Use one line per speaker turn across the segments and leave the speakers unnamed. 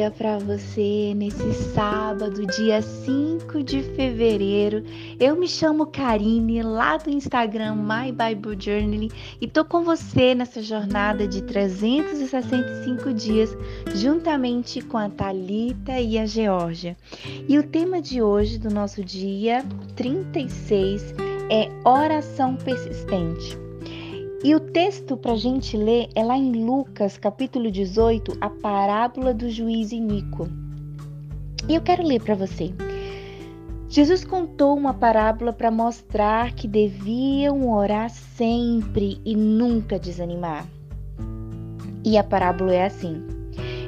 dia para você nesse sábado, dia 5 de fevereiro. Eu me chamo Karine, lá do Instagram My Bible Journey, e tô com você nessa jornada de 365 dias, juntamente com a Talita e a Georgia. E o tema de hoje do nosso dia 36 é oração persistente. E o texto para a gente ler é lá em Lucas, capítulo 18, a parábola do juiz iníquo. E eu quero ler para você. Jesus contou uma parábola para mostrar que deviam orar sempre e nunca desanimar. E a parábola é assim: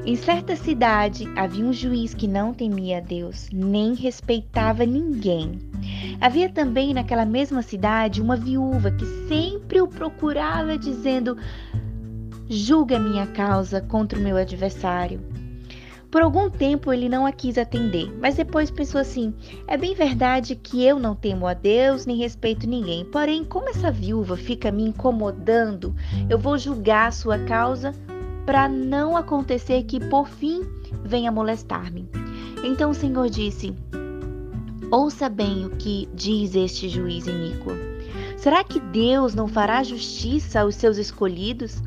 Em certa cidade havia um juiz que não temia a Deus, nem respeitava ninguém. Havia também naquela mesma cidade uma viúva que sempre o procurava, dizendo: Julga minha causa contra o meu adversário. Por algum tempo ele não a quis atender, mas depois pensou assim: é bem verdade que eu não temo a Deus nem respeito ninguém. Porém, como essa viúva fica me incomodando, eu vou julgar a sua causa para não acontecer que por fim venha molestar-me. Então o Senhor disse: Ouça bem o que diz este juiz iníquo. Será que Deus não fará justiça aos seus escolhidos,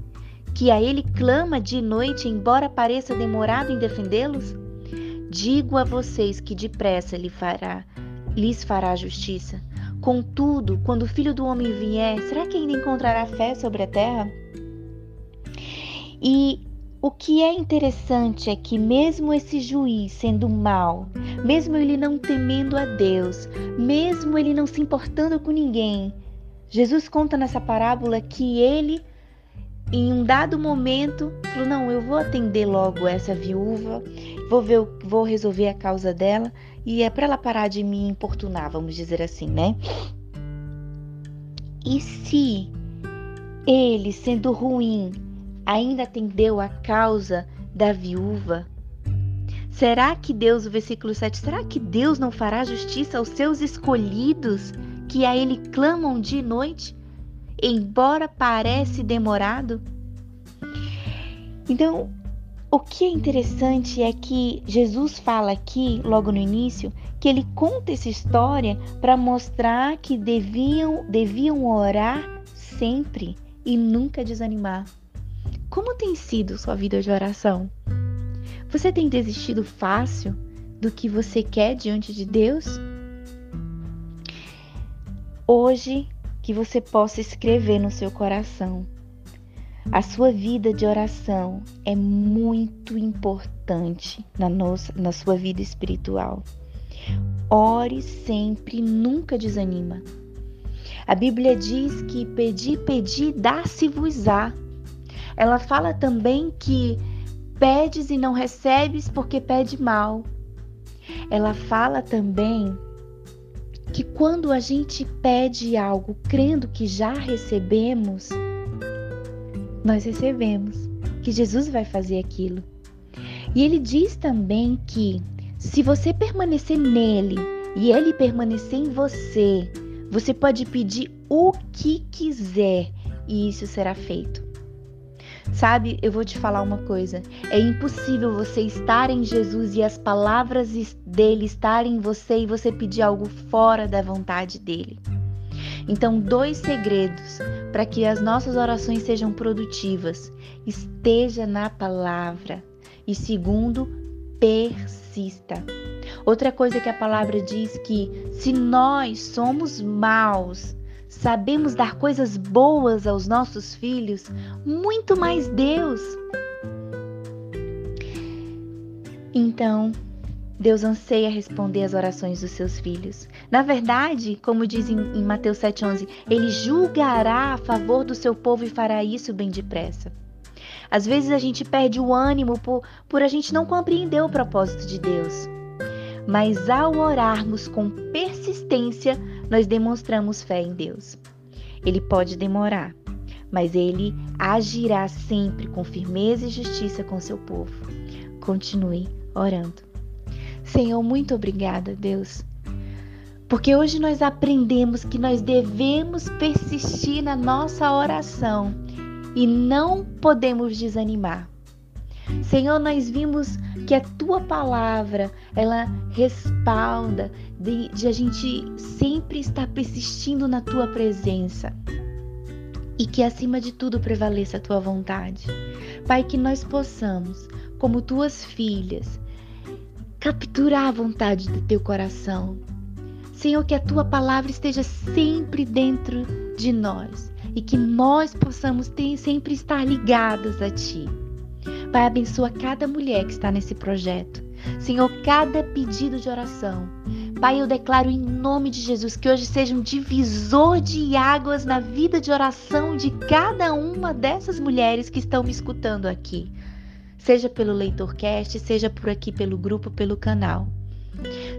que a ele clama de noite, embora pareça demorado em defendê-los? Digo a vocês que depressa lhe fará, lhes fará justiça. Contudo, quando o filho do homem vier, será que ainda encontrará fé sobre a terra? E o que é interessante é que, mesmo esse juiz sendo mau, mesmo ele não temendo a Deus, mesmo ele não se importando com ninguém, Jesus conta nessa parábola que ele, em um dado momento, falou: Não, eu vou atender logo essa viúva, vou, ver, vou resolver a causa dela, e é para ela parar de me importunar, vamos dizer assim, né? E se ele, sendo ruim, ainda atendeu a causa da viúva? Será que Deus, o versículo 7, será que Deus não fará justiça aos seus escolhidos que a ele clamam de noite, embora parece demorado? Então, o que é interessante é que Jesus fala aqui, logo no início, que ele conta essa história para mostrar que deviam, deviam orar sempre e nunca desanimar. Como tem sido sua vida de oração? Você tem desistido fácil do que você quer diante de Deus? Hoje, que você possa escrever no seu coração. A sua vida de oração é muito importante na, nossa, na sua vida espiritual. Ore sempre, nunca desanima. A Bíblia diz que pedir, pedir, dá-se-vos-á. Ela fala também que pedes e não recebes porque pede mal. Ela fala também que quando a gente pede algo crendo que já recebemos, nós recebemos, que Jesus vai fazer aquilo. E ele diz também que se você permanecer nele e ele permanecer em você, você pode pedir o que quiser e isso será feito. Sabe, eu vou te falar uma coisa: é impossível você estar em Jesus e as palavras dele estarem em você e você pedir algo fora da vontade dele. Então, dois segredos para que as nossas orações sejam produtivas: esteja na palavra. E segundo, persista. Outra coisa que a palavra diz que se nós somos maus, sabemos dar coisas boas aos nossos filhos, muito mais Deus. Então, Deus anseia responder às orações dos seus filhos. Na verdade, como diz em, Mateus 7,11, Ele julgará a favor do seu povo e fará isso bem depressa. Às vezes a gente perde o ânimo por, por a gente não compreender o propósito de Deus. Mas ao orarmos com persistência, nós demonstramos fé em Deus. Ele pode demorar, mas ele agirá sempre com firmeza e justiça com seu povo. Continue orando. Senhor, muito obrigada, Deus, porque hoje nós aprendemos que nós devemos persistir na nossa oração e não podemos desanimar. Senhor, nós vimos que a tua palavra, ela respalda de, de, a gente sempre estar persistindo na tua presença. E que acima de tudo prevaleça a tua vontade. Pai, que nós possamos, como tuas filhas, capturar a vontade do teu coração. Senhor, que a tua palavra esteja sempre dentro de nós e que nós possamos ter, sempre estar ligadas a ti. Pai, abençoa cada mulher que está nesse projeto. Senhor, cada pedido de oração. Pai, eu declaro em nome de Jesus que hoje seja um divisor de águas na vida de oração de cada uma dessas mulheres que estão me escutando aqui. Seja pelo LeitorCast, seja por aqui pelo grupo, pelo canal.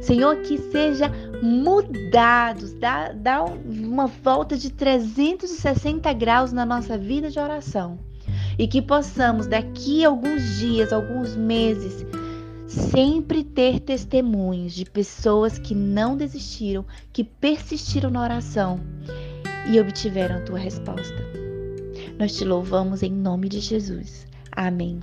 Senhor, que seja mudados, dá, dá uma volta de 360 graus na nossa vida de oração e que possamos daqui a alguns dias, alguns meses, sempre ter testemunhos de pessoas que não desistiram, que persistiram na oração e obtiveram a tua resposta. Nós te louvamos em nome de Jesus. Amém.